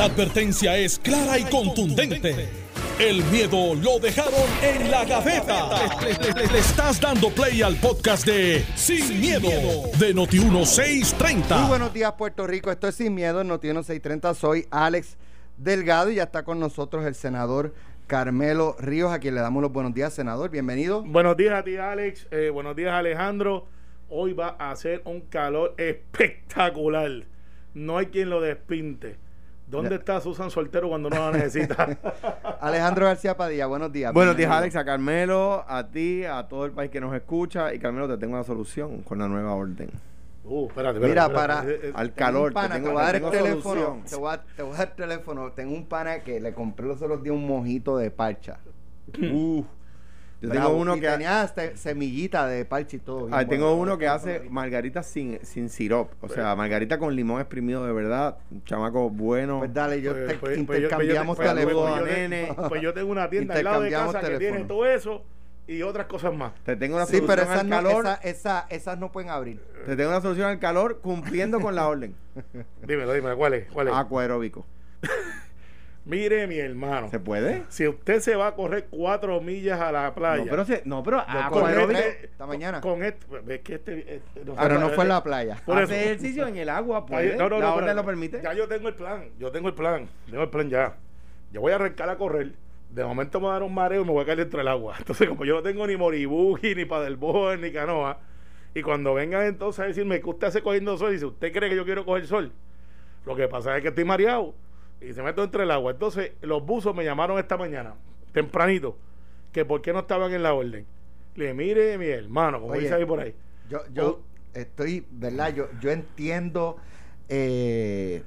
La advertencia es clara y contundente. El miedo lo dejaron en la gaveta. Le, le estás dando play al podcast de Sin, miedo, de Noti1630. Muy buenos días, Puerto Rico. Esto es Sin Miedo, en Noti1630. Soy Alex Delgado y ya está con nosotros el senador Carmelo Ríos, a quien le damos los buenos días, senador. Bienvenido. Buenos días a ti, Alex. Eh, buenos días, Alejandro. Hoy va a hacer un calor espectacular. No hay quien lo despinte. ¿Dónde está Susan Soltero cuando no la necesita? Alejandro García Padilla, buenos días. Buenos días. Alex, a Carmelo, a ti, a todo el país que nos escucha. Y Carmelo, te tengo una solución con la nueva orden. Uh, espérate, espérate, Mira, espérate. para- Eh, eh, Al calor, pana, te voy a dar el teléfono. Te voy, a, te voy a dar el teléfono. Tengo un pana que le compré los otros días un mojito de parcha. Uh, yo Bravo. tengo uno Y que tenía hasta semillita de parcha y todo. ah, tengo bueno. uno que hace margarita sin, sin sirop. O sea, margarita con limón exprimido de verdad. Un chamaco bueno. Pues dale, yo pues, te pues, pues intercambiamos pues pues, teléfono. pues te- nene. Pues yo tengo una tienda al lado de casa que tiene teléfono. todo eso y otras cosas más. Te tengo una Sí, solución pero esas al no, calor. esa- esa- esas no pueden abrir. Te tengo una solución al calor cumpliendo con la orden. Dímelo, dímelo, ¿cuál es? ¿Cuál es? Aqua aeróbico. Mire, mi hermano. ¿Se puede? Si usted se va a correr cuatro millas a la playa. No, pero, se, no, pero tres esta mañana. Con esto, ves que este, este- no Pero no fue en eh, la playa. Por Hace eso. ejercicio en el agua, puede. No, no, la no, orden lo permite. Ya yo tengo el plan, yo tengo el plan, tengo el plan ya. Yo voy a arrancar a correr. De momento me va a dar un mareo y me voy a caer dentro del agua. Entonces, como yo no tengo ni moribuji, ni paddleboard, ni canoa, y cuando vengan entonces a decirme que usted hace cogiendo sol, dice, ¿usted cree que yo quiero coger sol? Lo que pasa es que estoy mareado y se meto entre el agua. Entonces, los buzos me llamaron esta mañana, tempranito, que por qué no estaban en la orden. Le dije, mire, mi hermano, como Oye, dice ahí por ahí. Yo, yo estoy, ¿verdad? Yo, yo entiendo eh,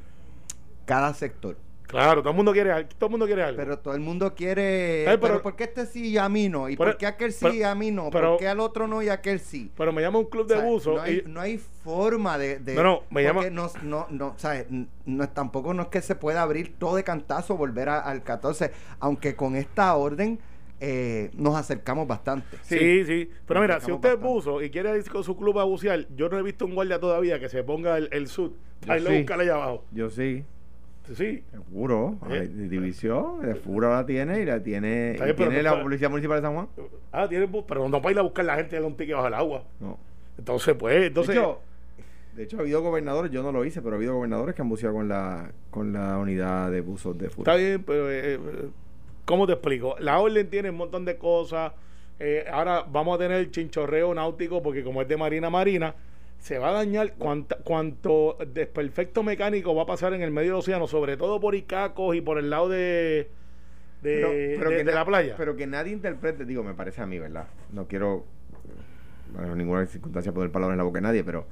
cada sector. Claro, todo el mundo quiere algo. Todo el mundo quiere algo. Pero todo el mundo quiere. Ay, pero, pero- ¿por qué este sí y a mí no? ¿Y Pero- por qué aquel sí pero- y a mí no? ¿Por qué al otro no y aquel sí? Pero me llama un club de O sea, buzo No hay, y- no hay forma de. de- No, no, me llama- No, no, no, ¿sabes? No, es- tampoco no es que se pueda abrir todo de cantazo, volver a- al 14. Aunque con esta orden eh, nos acercamos bastante. Sí, sí. Pero Nos mira, si usted es bastante. buzo y quiere ir con su club a bucear, yo no he visto un guardia todavía que se ponga el, el sud. Ahí lo sí. busca allá abajo. Yo sí. Sí. Seguro, Eh. hay división, de Fura la tiene y la tiene, y bien, tiene la Policía Municipal de San Juan. Ah, tiene pero no para ir a buscar la gente de un ticket bajo el agua. No. Entonces, pues, entonces. de, hecho, de hecho, ha habido gobernadores, yo no lo hice, pero ha habido gobernadores que han buceado con la, con la unidad de buzos de Fura. Está bien, pero eh, eh, ¿cómo te explico? La orden tiene un montón de cosas. Eh, ahora vamos a tener el chinchorreo náutico porque como es de marina marina, se va a dañar cuanta- cuanto desperfecto mecánico va a pasar en el medio del océano, sobre todo por Icacos y por el lado de, de, de- de na- la playa. Pero que nadie interprete, digo, me parece a mí, ¿verdad? No quiero, en ninguna circunstancia poner palabras en la boca de nadie, pero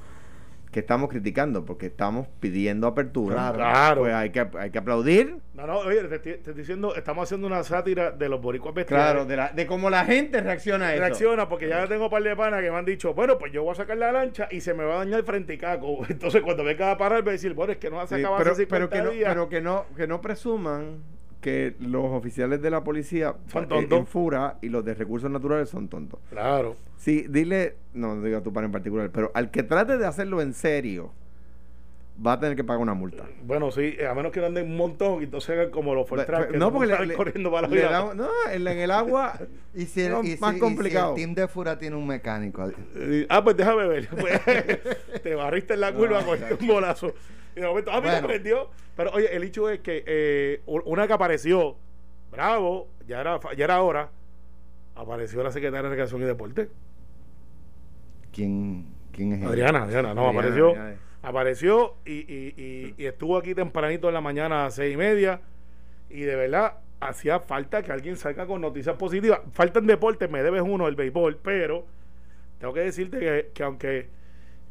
que estamos criticando porque estamos pidiendo apertura. Claro. Claro. Pues hay que, hay que aplaudir. no, no, oye, te, estoy- te estoy diciendo, estamos haciendo una sátira de los boricuas bestiales. Claro, de, la, de cómo la gente reacciona a eso. reacciona porque ya tengo un par de panas que me han dicho, bueno, pues yo voy a sacar la lancha y se me va a dañar frente a Caco. Entonces cuando venga a parar, voy a decir, bueno, es que no ha Sí, sacado pero, hace 50 pero que no, pero que no, que no presuman que los oficiales de la policía Son eh, tontos. en Fura y los de recursos naturales son tontos. Claro. Sí, dile, no, no digo a tu par en particular, pero al que trate de hacerlo en serio, va a tener que pagar una multa. Bueno, sí, a menos que no anden un montón y entonces hagan como los que no, porque le, corriendo para la le vida. da- no, en, en el agua Y si el, No, y si- más y si complicado. el team de Fura tiene un mecánico. Eh, Ah, pues déjame ver. Pues, te barriste en la curva No, con un bolazo. Y de momento, ah, mira, Bueno. prendió. Pero oye, el hecho es que eh, una que apareció, bravo, ya era, ya era hora, apareció la secretaria de Recreación y Deporte. ¿Quién, quién es ella? Adriana, Adriana, no, Adriana, apareció. Adriana. Apareció y, y, y- y estuvo aquí tempranito en la mañana a las seis y media. Y de verdad, hacía falta que alguien salga con noticias positivas. Falta en deporte, me debes uno, el béisbol, pero tengo que decirte que, que aunque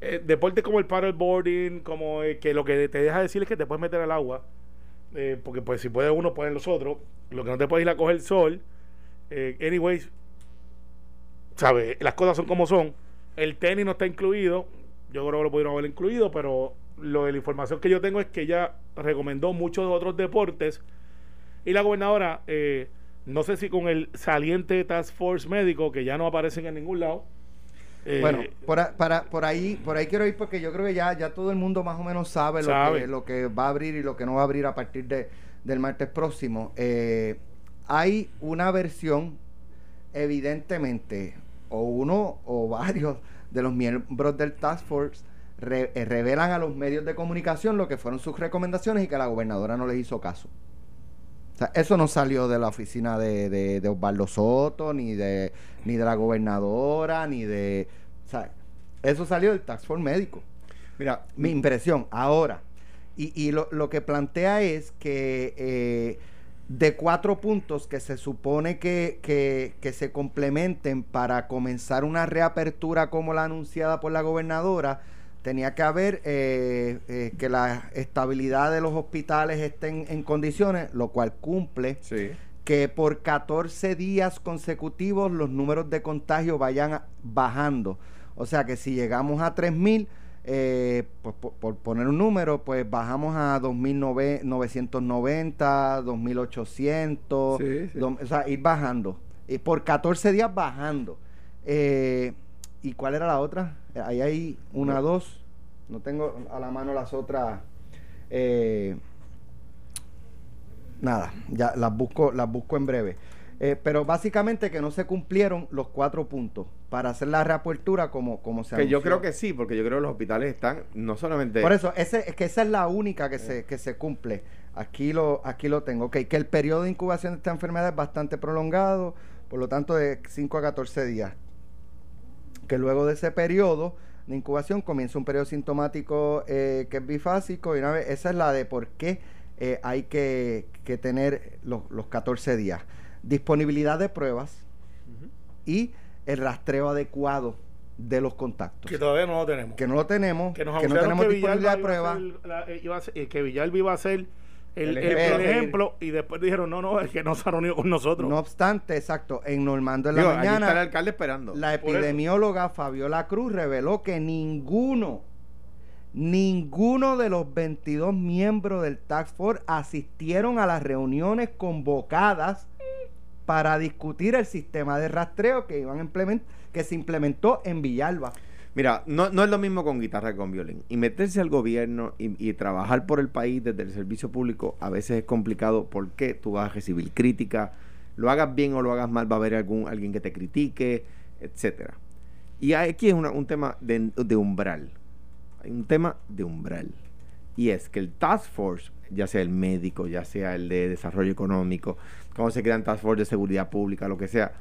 eh, deportes como el paddleboarding, como eh, que lo que te deja decir es que te puedes meter al agua, eh, porque pues si puede uno, pueden los otros. Lo que no te puedes ir a coger el sol. Eh, anyways, ¿sabes? Las cosas son como son. El tenis no está incluido. Yo creo que lo pudieron haber incluido, pero lo de la información que yo tengo es que ella recomendó muchos otros deportes. Y la gobernadora, eh, no sé si con el saliente Task Force médico, que ya no aparecen en ningún lado, Eh, Bueno, por, a- para, por ahí por ahí quiero ir porque yo creo que ya, ya todo el mundo más o menos sabe, Lo, que, lo que va a abrir y lo que no va a abrir a partir de, del martes próximo. Eh, hay una versión, evidentemente, o uno o varios de los miembros del Task Force re- eh, revelan a los medios de comunicación lo que fueron sus recomendaciones y que la gobernadora no les hizo caso. O sea, eso no salió de la oficina de, de, de Osvaldo Soto, ni de, ni de la gobernadora, ni de... O sea, eso salió del Tax Force médico. Mira, Mi impresión. Ahora, y, y lo, lo que plantea es que eh, de cuatro puntos que se supone que, que, que se complementen para comenzar una reapertura como la anunciada por la gobernadora, tenía que haber eh, eh, que la estabilidad de los hospitales estén en condiciones, lo cual cumple sí. que por 14 días consecutivos los números de contagio vayan bajando. O sea que si llegamos a 3.000, eh, pues, por, por poner un número, pues bajamos a 2.990, 2.800, Sí, sí. dom- o sea, ir bajando. Y por 14 días bajando. Eh, ¿Y cuál era la otra? Eh, Ahí hay una, dos. No tengo a la mano las otras. Eh, nada, ya las busco, las busco en breve. Eh, pero básicamente que no se cumplieron los cuatro puntos para hacer la reapertura como, como se Que yo creo que sí, porque yo creo que los hospitales están no solamente... Por eso, ese, es que esa es la única que se, que se cumple. Aquí lo, aquí lo tengo. Ok, que el periodo de incubación de esta enfermedad es bastante prolongado, por lo tanto de 5 a 14 días. Que luego de ese periodo de incubación comienza un periodo sintomático eh, que es bifásico. Y una vez, esa es la de por qué eh, hay que, que tener los, los 14 días. Disponibilidad de pruebas y el rastreo adecuado de los contactos. que todavía no lo tenemos. Que no lo tenemos, que nos que no tenemos que disponibilidad de pruebas. eh, eh, que Villalba iba a ser el, El el- el ejemplo. y después dijeron no no es que no se ha reunido con nosotros No obstante, exacto, en Normando en la Digo, allí está el mañana, alcalde esperando. la epidemióloga Fabiola Cruz reveló que ninguno, ninguno de los 22 miembros del Task Force asistieron a las reuniones convocadas para discutir el sistema de rastreo que iban a implement- que se implementó en Villalba. Mira, no, es lo mismo con guitarra que con violín. Y meterse al gobierno y, trabajar por el país desde el servicio público a veces es complicado porque tú vas a recibir crítica. Lo hagas bien o lo hagas mal, va a haber algún, alguien que te critique, etcétera. Y aquí es un tema de, de umbral. Hay un tema de umbral. Y es que el Task Force, ya sea el médico, ya sea el de desarrollo económico, cómo se crean Task Force de seguridad pública, lo que sea,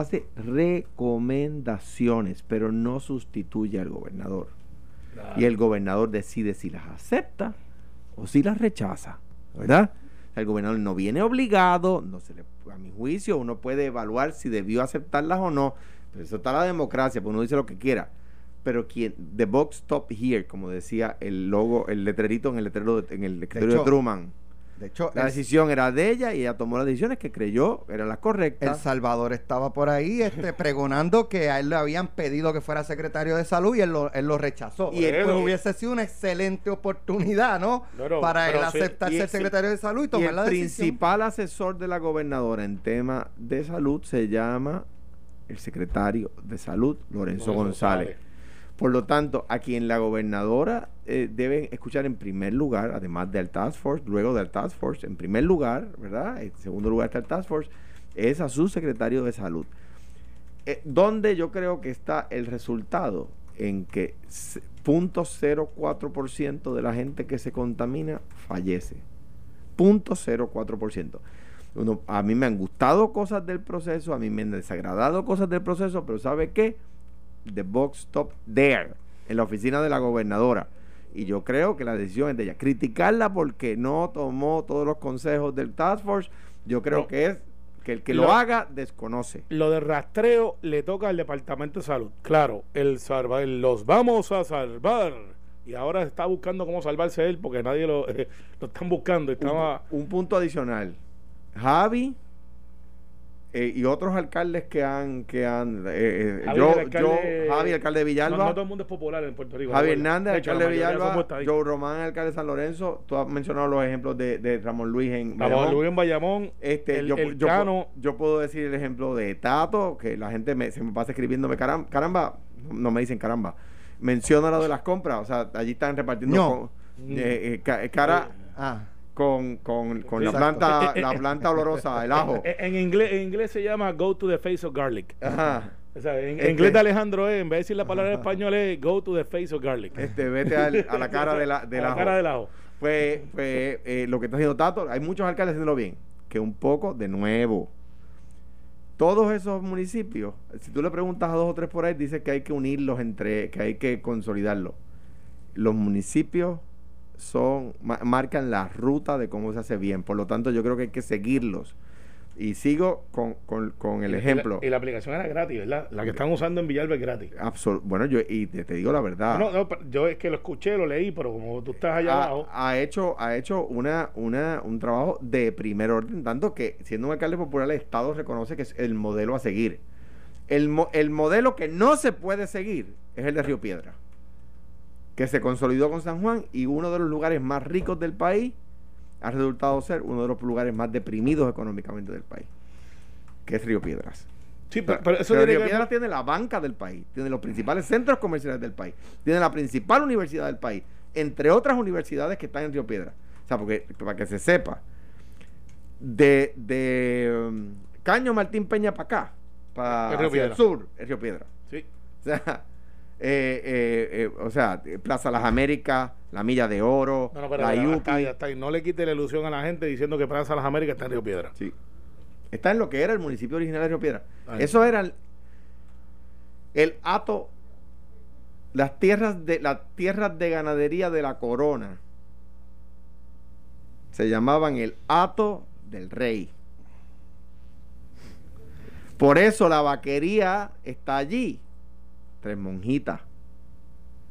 hace recomendaciones, pero no sustituye al gobernador. Y el gobernador decide si las acepta o si las rechaza, ¿verdad? El gobernador no viene obligado, no se le, a mi juicio, uno puede evaluar si debió aceptarlas o no, pero eso está la democracia, pues uno dice lo que quiera. Pero quien, the box stop here, como decía el logo, el letrerito en el letrero de- en el escritorio de, hecho, Truman. De hecho, La el, decisión era de ella y ella tomó las decisiones que creyó eran las El correctas. Salvador estaba por ahí este, pregonando que a él le habían pedido que fuera secretario de salud y él lo, él lo rechazó. Y él- pues hubiese sido una excelente oportunidad, ¿no? Para él aceptar ser secretario de salud y Y tomar el la decisión. principal asesor de la gobernadora en tema de salud se llama el secretario de salud, Lorenzo Lorenzo González. González. Por lo tanto, a quien la gobernadora eh, debe escuchar en primer lugar, además del Task Force, luego del Task Force, en primer lugar, ¿verdad? En segundo lugar está el Task Force, es a su secretario de salud. Eh, donde yo creo que está el resultado en que se- 0.04% de la gente que se contamina fallece. 0.04%. Uno, a mí me han gustado cosas del proceso, a mí me han desagradado cosas del proceso, pero ¿sabe qué? The box stop there, en la oficina de la gobernadora. Y yo creo que la decisión es de ella. Criticarla porque no tomó todos los consejos del Task Force, yo creo No. que es que el que lo, Lo- haga desconoce. Lo de rastreo le toca al Departamento de Salud. Claro, el salvar, los vamos a salvar. Y ahora está buscando cómo salvarse él porque nadie lo, lo están buscando. Estaba, un, un punto adicional. Javi eh, y otros alcaldes que han, que han, eh, eh, Javi, yo, alcalde- yo, Javi, alcalde de Villalba, no todo el mundo es popular en Puerto Rico. Javi. Hernández, hecho, alcalde de Villalba. Joe Román, alcalde de San Lorenzo, tú has mencionado los ejemplos de, de Ramón Luis en Ramón Bayamón. Luis en Bayamón, Este, el, yo, el yo, Cano, yo puedo decir el ejemplo de Tato, que la gente me, se me pasa escribiéndome, "Caram- caramba, no, me dicen caramba. Menciona lo de las compras, o sea, allí están repartiendo No. con- eh, eh, ca- cara Ah, con, con, con la planta, Eh, eh, la eh. planta olorosa, el ajo. En, en inglés, en inglés se llama go to the face of garlic. Ajá. O sea, en Este- inglés de Alejandro es, en vez de decir la palabra en español es go to the face of garlic. Este, vete al- a la cara de la, del A la ajo. cara del ajo. Pues, pues eh, lo que está haciendo Tato, hay muchos alcaldes haciéndolo bien, que un poco de nuevo. Todos esos municipios, si tú le preguntas a dos o tres por ahí, dice que hay que unirlos entre, que hay que consolidarlos. Los municipios son, ma- marcan la ruta de cómo se hace bien, por lo tanto yo creo que hay que seguirlos. Y sigo con, con- con el Y la- ejemplo. Y la, aplicación era gratis, ¿verdad? La que están usando en Villalba es gratis. Absol- bueno, yo y te, te digo la verdad. No, no, yo es que lo escuché, lo leí, pero como tú estás allá ha, abajo. ha hecho ha hecho una, una un trabajo de primer orden tanto que siendo un alcalde popular el estado reconoce que es el modelo a seguir el, mo- el modelo que no se puede seguir es el de Río Piedra que se consolidó con San Juan y uno de los lugares más ricos del país ha resultado ser uno de los lugares más deprimidos económicamente del país que es Río Piedras Sí, pero, pero eso pero tiene Río que Piedras tiene la banca del país, tiene los principales centros comerciales del país, tiene la principal universidad del país, entre otras universidades que están en Río Piedras. O sea, porque para que se sepa, de, de um, Caño Martín Peña para acá, para Es Río hacia el Piedras. sur, es Río Piedras. Sí. O sea, eh, eh, eh, o sea, Plaza Las Américas, la Milla de Oro, No, no, pero la IUPI. Y no le quite la ilusión a la gente diciendo que Plaza Las Américas está en Río Piedra. Sí. Está en lo que era el municipio original de Río Piedra. Ahí. Eso era el, el hato, las tierras de las tierras de ganadería de la corona. Se llamaban el hato del rey. Por eso la vaquería está allí. Tres monjitas.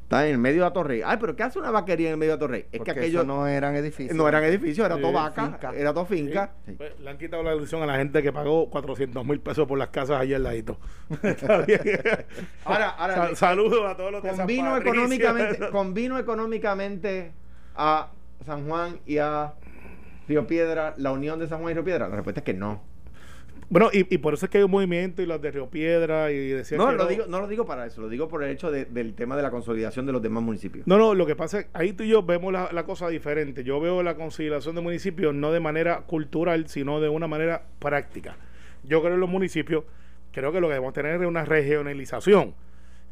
Está en el medio de Atorrey. Ay, pero ¿qué hace una vaquería en el medio de Atorrey? Es porque que aquellos eso no eran edificios. no eran edificios, era Sí, todo vaca, finca. era todo finca. Sí. Pues, le han quitado la ilusión a la gente que pagó 400 mil pesos por las casas allá al ladito. Ahora, ahora Sa- saludos a todos los de San convino Patricio. económicamente, convino económicamente a San Juan y a Río Piedra, la unión de San Juan y Río Piedra. La respuesta es que no. Bueno, y, y por eso es que hay un movimiento y los de Río Piedra y decían No, que lo digo, no lo digo para eso, lo digo por el hecho de- del tema de la consolidación de los demás municipios. No, no, lo que pasa es que ahí tú y yo vemos la, la cosa diferente. Yo veo la conciliación de municipios no de manera cultural, sino de una manera práctica. Yo creo en los municipios, creo que lo que debemos tener es una regionalización.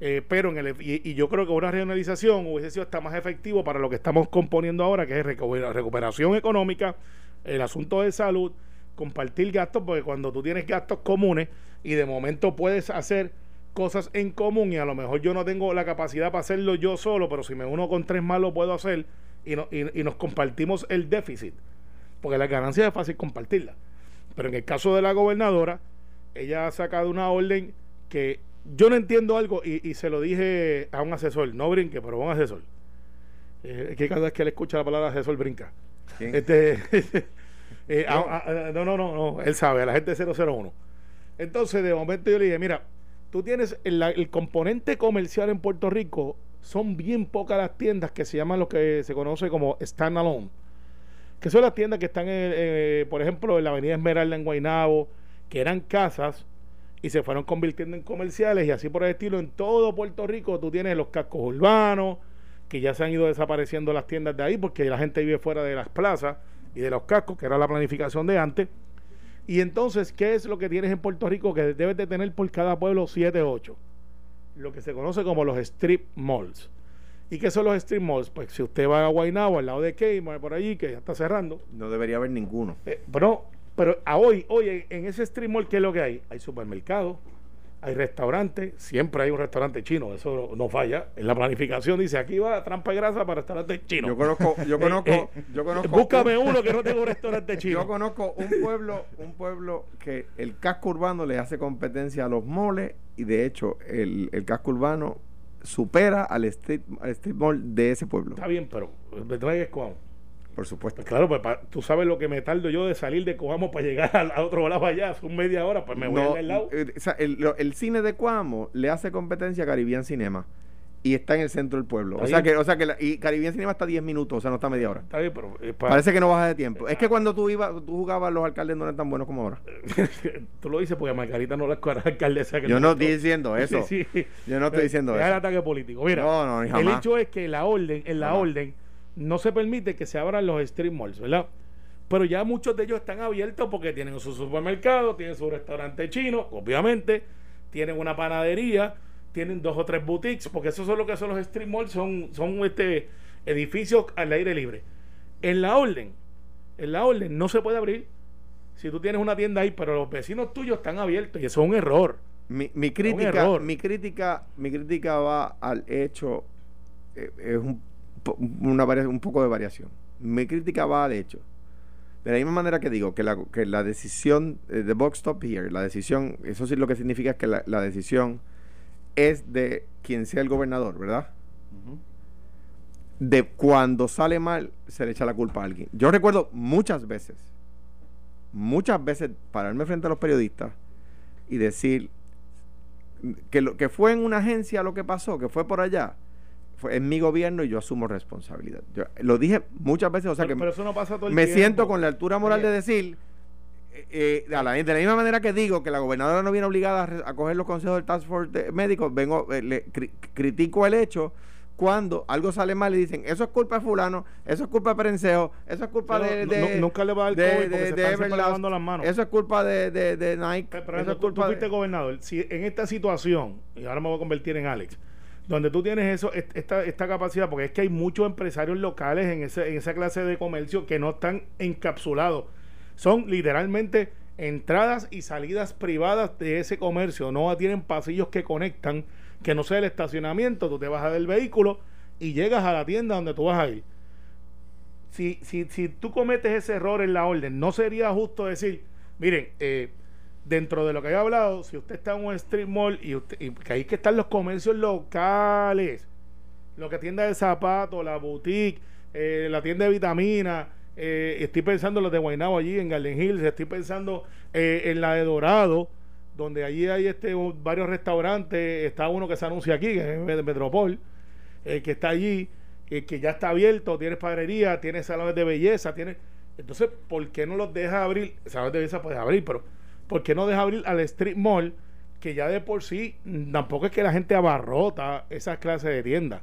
Eh, pero en el, y, y yo creo que una regionalización hubiese sido hasta más efectivo para lo que estamos componiendo ahora, que es recu- recuperación económica, el asunto de salud, compartir gastos, porque cuando tú tienes gastos comunes y de momento puedes hacer cosas en común y a lo mejor yo no tengo la capacidad para hacerlo yo solo, pero si me uno con tres más lo puedo hacer y, no- y, y nos compartimos el déficit, porque las ganancias es fácil compartirlas. Pero en el caso de la gobernadora, ella ha sacado una orden que yo no entiendo algo y, y se lo dije a un asesor, no brinque, pero a un asesor. Eh, que cada vez que él escucha la palabra asesor brinca. ¿Quién? Este, eh, a- a- a- no, no, no, no, él sabe, a la gente 001. Entonces, de momento yo le dije, mira, tú tienes el componente comercial en Puerto Rico, son bien pocas las tiendas que se llaman lo que se conoce como standalone, que son las tiendas que están, en, eh, por ejemplo, en la Avenida Esmeralda en Guaynabo, que eran casas y se fueron convirtiendo en comerciales y así por el estilo. En todo Puerto Rico tú tienes los cascos urbanos, que ya se han ido desapareciendo las tiendas de ahí porque la gente vive fuera de las plazas y de los cascos, que era la planificación de antes. Y entonces, ¿qué es lo que tienes en Puerto Rico que debes de tener por cada pueblo 7, 8? Lo que se conoce como los strip malls. ¿Y qué son los strip malls? Pues si usted va a Guaynabo, al lado de Kmart, por allí, que ya está cerrando, No debería haber ninguno. eh, pero, pero a hoy, hoy en, ese stream mall, ¿qué es lo que hay? Hay supermercados, hay restaurantes, siempre hay un restaurante chino, eso no, falla. En la planificación dice, aquí va trampa y grasa para restaurantes chinos. Yo conozco, yo Eh, conozco, eh, yo conozco. Búscame uno que no tenga un restaurante chino. Yo conozco un pueblo, un pueblo que el casco urbano le hace competencia a los moles y de hecho el, el casco urbano supera al street, al street mall de ese pueblo. Está bien, pero me traigas Coamo. Por supuesto. Pues claro, pues pa- tú sabes lo que me tardo yo de salir de Coamo para llegar al a otro lado allá, son media hora, pues me voy No, al lado. eh, o sea, el, lo- el cine de Cuamo le hace competencia a Caribbean Cinema. y está en el centro del pueblo. O sea que, o sea que la- y Caribbean Cinema está 10 minutos, o sea, no está media hora. Está bien, pero eh, pa- Parece que no baja de tiempo. Es que cuando tú ibas, tú jugabas, los alcaldes no eran tan buenos como ahora. tú lo dices porque Margarita no la alcaldesa. que Yo no estoy diciendo eso. Sí, sí. Yo no estoy diciendo Deja el eso. ataque político. Mira, No, no, ni el jamás. hecho es que la orden, en la Jamás. orden no se permite que se abran los street malls, ¿verdad? Pero ya muchos de ellos están abiertos porque tienen su supermercado, tienen su restaurante chino, obviamente, tienen una panadería, tienen dos o tres boutiques, porque eso es lo que son los street malls, son, son este, edificios al aire libre. En la orden, en la orden no se puede abrir si tú tienes una tienda ahí, pero los vecinos tuyos están abiertos y eso es un error. Mi, mi crítica, error. mi crítica, mi crítica va al hecho, eh, es un, una un poco de variación. Mi crítica va al hecho. De la misma manera que digo que la, que la decisión eh, de Box Stop Here, la decisión, eso sí lo que significa es que la, la decisión es de quien sea el gobernador, ¿verdad? De cuando sale mal, se le echa la culpa a alguien. Yo recuerdo muchas veces, muchas veces pararme frente a los periodistas y decir que lo que fue en una agencia lo que pasó, que fue por allá, fue en mi gobierno y yo asumo responsabilidad. Yo lo dije muchas veces, o sea pero, que pero eso no pasa todo el me tiempo. siento con la altura moral de decir, eh, eh, a la- de la misma manera que digo que la gobernadora no viene obligada a, coger los consejos del Task Force de médicos, vengo, eh, le cri- critico el hecho cuando algo sale mal y dicen, eso es culpa de fulano, eso es culpa de Perencejo, eso es culpa Pero de, de- no- nunca le va a dar COVID porque de- se de están siempre Everlast, lavando las manos. Eso es culpa de, de, Nike, Pero, eso es tú, tú culpa fuiste gobernador. Si en esta situación, y ahora me voy a convertir en Alex, donde tú tienes eso, est- esta, esta capacidad, porque es que hay muchos empresarios locales en, ese, en esa clase de comercio que no están encapsulados. Son literalmente entradas y salidas privadas de ese comercio. No tienen pasillos que conectan, que no sea el estacionamiento. Tú te bajas del vehículo y llegas a la tienda donde tú vas a ir. Si, si, si tú cometes ese error en la orden, no sería justo decir, miren, eh, dentro de lo que he hablado, si usted está en un street mall y, usted, y que ahí que están los comercios locales, lo que tienda de zapatos, la boutique, eh, la tienda de vitaminas, eh, estoy pensando en los de Guaynabo allí en Garden Hills, estoy pensando eh, en la de Dorado, donde allí hay este varios restaurantes, está uno que se anuncia aquí, que es Metropol, eh, que está allí, eh, que ya está abierto, tienes padrería, tienes salones de belleza, tienes... Entonces, ¿por qué no los deja abrir? Salones de belleza puedes abrir, pero ¿por qué no deja abrir al street mall? Que ya de por sí mm, tampoco es que la gente abarrota esas clases de tiendas.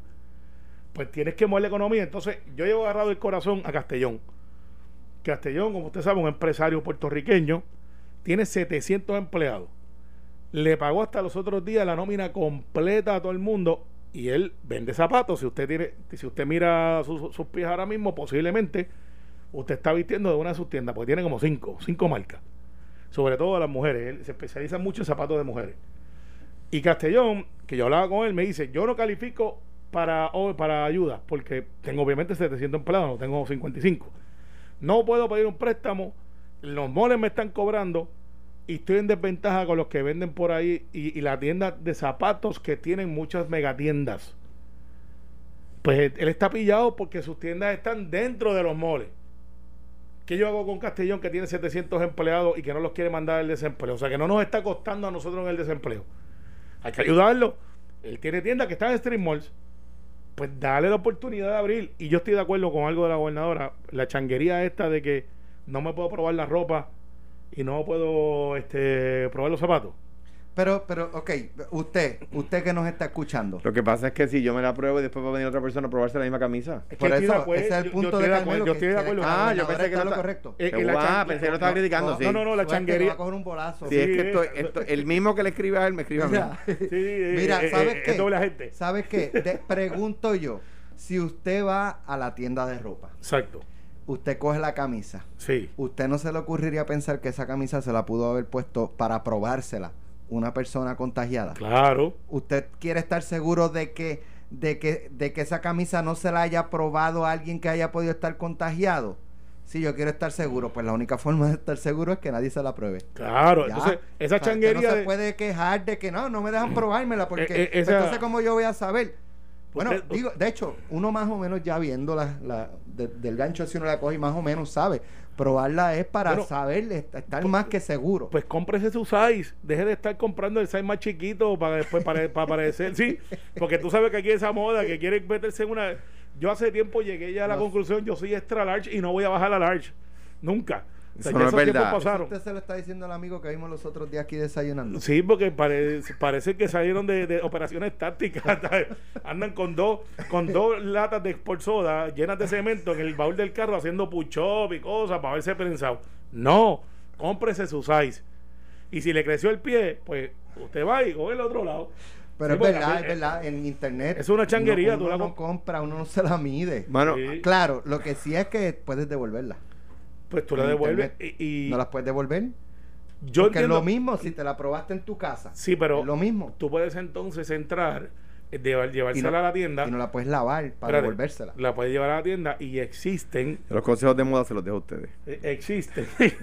Pues tienes que mover la economía. Entonces, yo llevo agarrado el corazón a Castellón. Castellón, como usted sabe, un empresario puertorriqueño, tiene 700 empleados. Le pagó hasta los otros días la nómina completa a todo el mundo y él vende zapatos. Si usted tiene, si usted mira sus, sus pies ahora mismo, posiblemente usted está vistiendo de una de sus tiendas, porque tiene como cinco, cinco marcas. Sobre todo a las mujeres. Él se especializa mucho en zapatos de mujeres. Y Castellón, que yo hablaba con él, me dice, yo no califico para, para ayuda, porque tengo obviamente 700 empleados, no tengo 55. No puedo pedir un préstamo, los moles me están cobrando y estoy en desventaja con los que venden por ahí y, y la tienda de zapatos que tienen muchas megatiendas. Pues él está pillado porque sus tiendas están dentro de los moles. ¿Qué yo hago con Castellón que tiene 700 empleados y que no los quiere mandar al desempleo? O sea, que no nos está costando a nosotros en el desempleo. Hay que ayudarlo. Él tiene tiendas que están en street malls. Pues dale la oportunidad de abrir. Y yo estoy de acuerdo con algo de la gobernadora. La changuería esta de que no me puedo probar la ropa y no puedo este, probar los zapatos. Pero, pero, ok, usted, usted que nos está escuchando. Lo que pasa es que si yo me la pruebo y después va a venir otra persona a probarse la misma camisa. Es Por que eso, acuerdo, ese es el yo- yo punto estoy de Carmelo. yo estoy de acuerdo. Ah, yo pensé que está no lo correcto. Eh, chan- pensé que lo estaba no, criticando, no, sí. No, no, no, la le va changuería. a coger un bolazo. Si es que Sí, estoy, eh, esto- el mismo que le escribe a él me escribe a mí. Mira, eh, Mira, eh, ¿sabes eh, qué? ¿Sabes qué? Te pregunto yo, si usted va a la tienda de ropa, Exacto. usted coge la camisa, Sí. ¿usted no se le ocurriría pensar que esa camisa se la pudo haber puesto para probársela una persona contagiada? Claro. ¿Usted quiere estar seguro de que, de que, de que esa camisa no se la haya probado a alguien que haya podido estar contagiado? Si yo quiero estar seguro, pues la única forma de estar seguro es que nadie se la pruebe. Claro. Ya. Entonces, esa O sea, usted changuería. no se de- puede quejar de que no, no me dejan probármela porque Eh, eh, esa- entonces como yo voy a saber. Bueno, Usted- digo, de hecho, uno más o menos ya viendo la, la- de- del gancho si uno la coge y más o menos sabe. Probarla es para Bueno, saber, est- estar pues- más que seguro. Pues cómprese su size. Deje de estar comprando el size más chiquito para después para, para parecer. Sí, porque tú sabes que aquí esa moda que quieren meterse en una. Yo hace tiempo llegué ya a la No. conclusión: yo soy extra large y no voy a bajar a large. Nunca. O sea, Eso ya no es verdad. pasaron. Usted se lo está diciendo al amigo que vimos los otros días aquí desayunando. Sí, porque parece, parece que salieron de, de operaciones tácticas. Andan con dos, con dos latas de sport soda llenas de cemento en el baúl del carro haciendo push-up y cosas para verse prensado. No, cómprese su size. Y si le creció el pie, pues usted va y coge el otro lado. Pero Sí, es verdad, es verdad, en internet. Es una changuería, uno, tú la no comp- compra, uno no se la mide. Sí. Claro, lo que sí es que puedes devolverla. Pues tú la devuelves y, y ¿No las puedes devolver? yo Porque es lo mismo si te la probaste en tu casa. Sí, pero Es lo mismo. tú puedes entonces entrar, eh, llevar- llevársela no- a la tienda. Y no la puedes lavar para Espérate, devolvérsela. La puedes llevar a la tienda y existen los consejos de moda se los dejo a ustedes. Eh, existe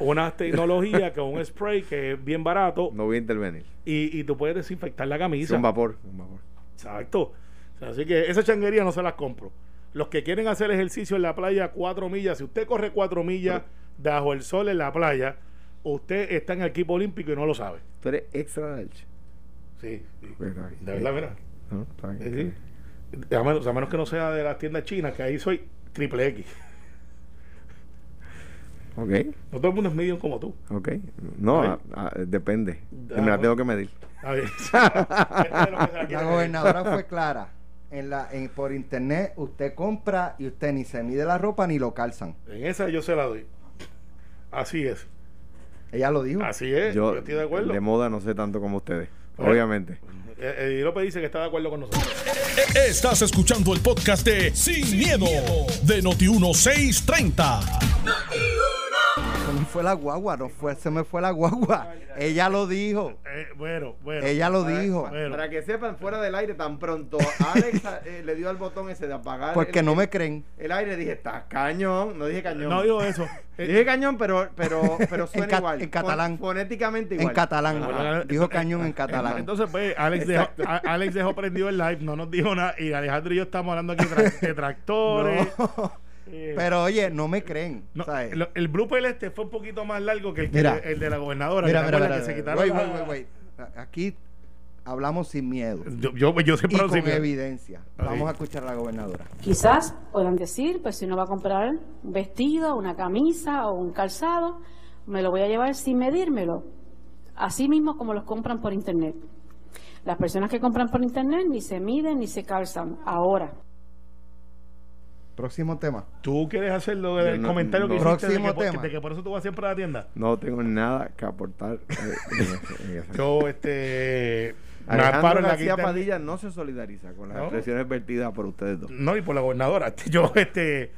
una tecnología con un spray que es bien barato No voy a intervenir. y, y tú puedes desinfectar la Es camisa. un vapor. Un vapor. Exacto. O sea, así que esa changuería no se las compro. Los que quieren hacer ejercicio en la playa cuatro millas, si usted corre cuatro millas bajo el sol en la playa, usted está en el equipo olímpico y no lo sabe. Tú eres extra large. Sí, sí. Verdad. De verdad, mira. No, está bien, sí. A menos, a menos que no sea de las tiendas chinas, que ahí soy triple X. Ok, No todo el mundo es medium como tú. ok. No, Ay. a- a- depende. Ah, me la tengo que medir. La gobernadora fue clara. En la, en, por internet usted compra y usted ni se mide la ropa ni lo calzan. En esa yo se la doy. Así es. Ella lo dijo. Así es. Yo, estoy de acuerdo. De moda no sé tanto como ustedes. Bueno. Obviamente. Eh, eh, López dice que está de acuerdo con nosotros. Estás escuchando el podcast de Sin, miedo, de Noti1630. Se me fue la guagua, no fue, se me fue la guagua. Ella lo dijo. Eh, bueno, bueno. Ella lo dijo. Bueno. Para que sepan, fuera del aire, tan pronto Alex eh, le dio al botón ese de apagar Porque el, no me creen. el aire, dije, está cañón. No dije cañón. No digo eso. Eh, Dije cañón, pero, pero, pero suena ca- igual. en catalán. Fon- fonéticamente igual. En catalán. Ajá. Dijo cañón en catalán. Entonces, pues, Alex dejó, a- Alex dejó prendido el live, no nos dijo nada. Y Alejandro y yo estamos hablando aquí tra- de tractores. No. Eh, Pero oye, no me creen. no, ¿sabes? lo- el blooper este fue un poquito más largo que el, que- Mira. el de la gobernadora. Mira, ¿te mira, mira, que se quitaron Wait, la- wait, wait, wait. Aquí hablamos sin miedo. Yo, yo, yo Y siempre con lo sé. evidencia. Vamos a escuchar a la gobernadora. Quizás puedan decir, pues si uno va a comprar un vestido, una camisa o un calzado, me lo voy a llevar sin medírmelo. Así mismo como los compran por internet. Las personas que compran por internet ni se miden ni se calzan. Ahora. Próximo tema. ¿Tú quieres hacerlo del no- comentario que no. hiciste de que, Próximo tema. de que por eso tú vas siempre a la tienda? No tengo nada que aportar. eh, Yo, este. Alejandro amparo en la García quinta- Padilla no se solidariza con las ¿No? expresiones vertidas por ustedes dos. No, y por la gobernadora. Yo, este.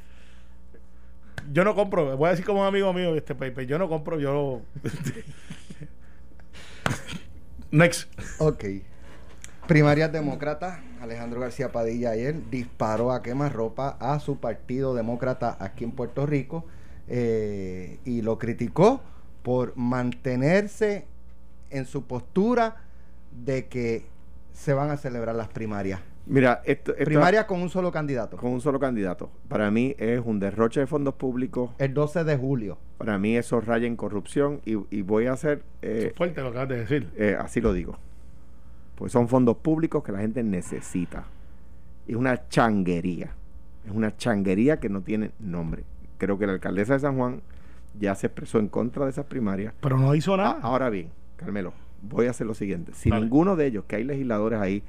Yo no compro, voy a decir como un amigo mío, este Pepe, yo no compro, yo. Next. Ok. Primarias demócratas. Alejandro García Padilla ayer disparó a quemarropa a su partido demócrata aquí en Puerto Rico eh, y lo criticó por mantenerse en su postura de que se van a celebrar las primarias. Mira, esto, esto- Primarias con un solo candidato. con un solo candidato. Para mí es un derroche de fondos públicos. El 12 de julio. Para mí eso raya en corrupción y, y voy a hacer, eh, Fuerte lo que acabas de decir. eh, así lo digo. Pues son fondos públicos que la gente necesita. Es una changuería. Es una changuería que no tiene nombre. Creo que la alcaldesa de San Juan ya se expresó en contra de esas primarias. Pero no hizo nada. Ah, ahora bien, Carmelo, voy a hacer lo siguiente. Si Dale. ninguno de ellos, que hay legisladores ahí,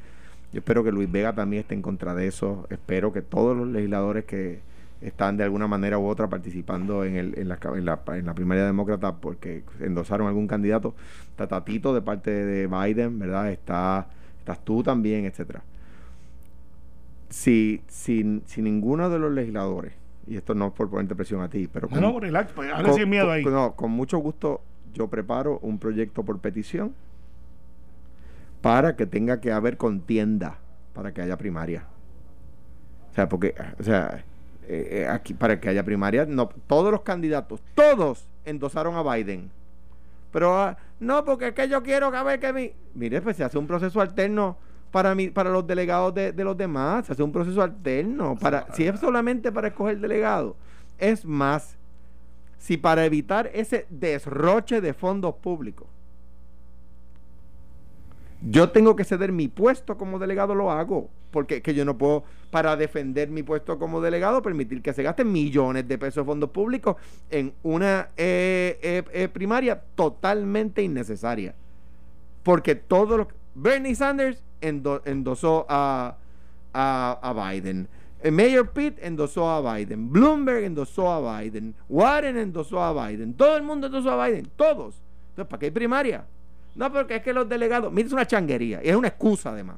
yo espero que Luis Vega también esté en contra de eso. Espero que todos los legisladores que están de alguna manera u otra participando en, el, en, la, en, la, en la primaria demócrata porque endosaron algún candidato. Está Tatito de parte de Biden, ¿verdad? Está, estás tú también, etcétera. Si, si, si ninguno de los legisladores, y esto no es por ponerte presión a ti, pero No, no, relax, pues, con- sin miedo con-. No, con mucho gusto yo preparo un proyecto por petición para que tenga que haber contienda para que haya primaria. O sea, porque, o sea, eh, eh, aquí para que haya primaria, no, todos los candidatos, todos endosaron a Biden. Pero ah, no, porque es que yo quiero que a ver que mi. Mire, pues se hace un proceso alterno. para mí, para los delegados de, de los demás, se hace un proceso alterno. Para, si es solamente para escoger delegado, es más, si para evitar ese desroche de fondos públicos, yo tengo que ceder mi puesto como delegado, lo hago. Porque que yo no puedo, para defender mi puesto como delegado, permitir que se gasten millones de pesos de fondos públicos en una eh, eh, eh, primaria totalmente innecesaria. Porque todo lo Bernie Sanders endosó a, a Biden. Mayor Pitt endosó a Biden. Bloomberg endosó a Biden. Warren endosó a Biden. Todo el mundo endosó a Biden. Todos. Entonces, ¿para qué hay primaria? No, porque es que los delegados. Mira, es una changuería. Y es una excusa, además.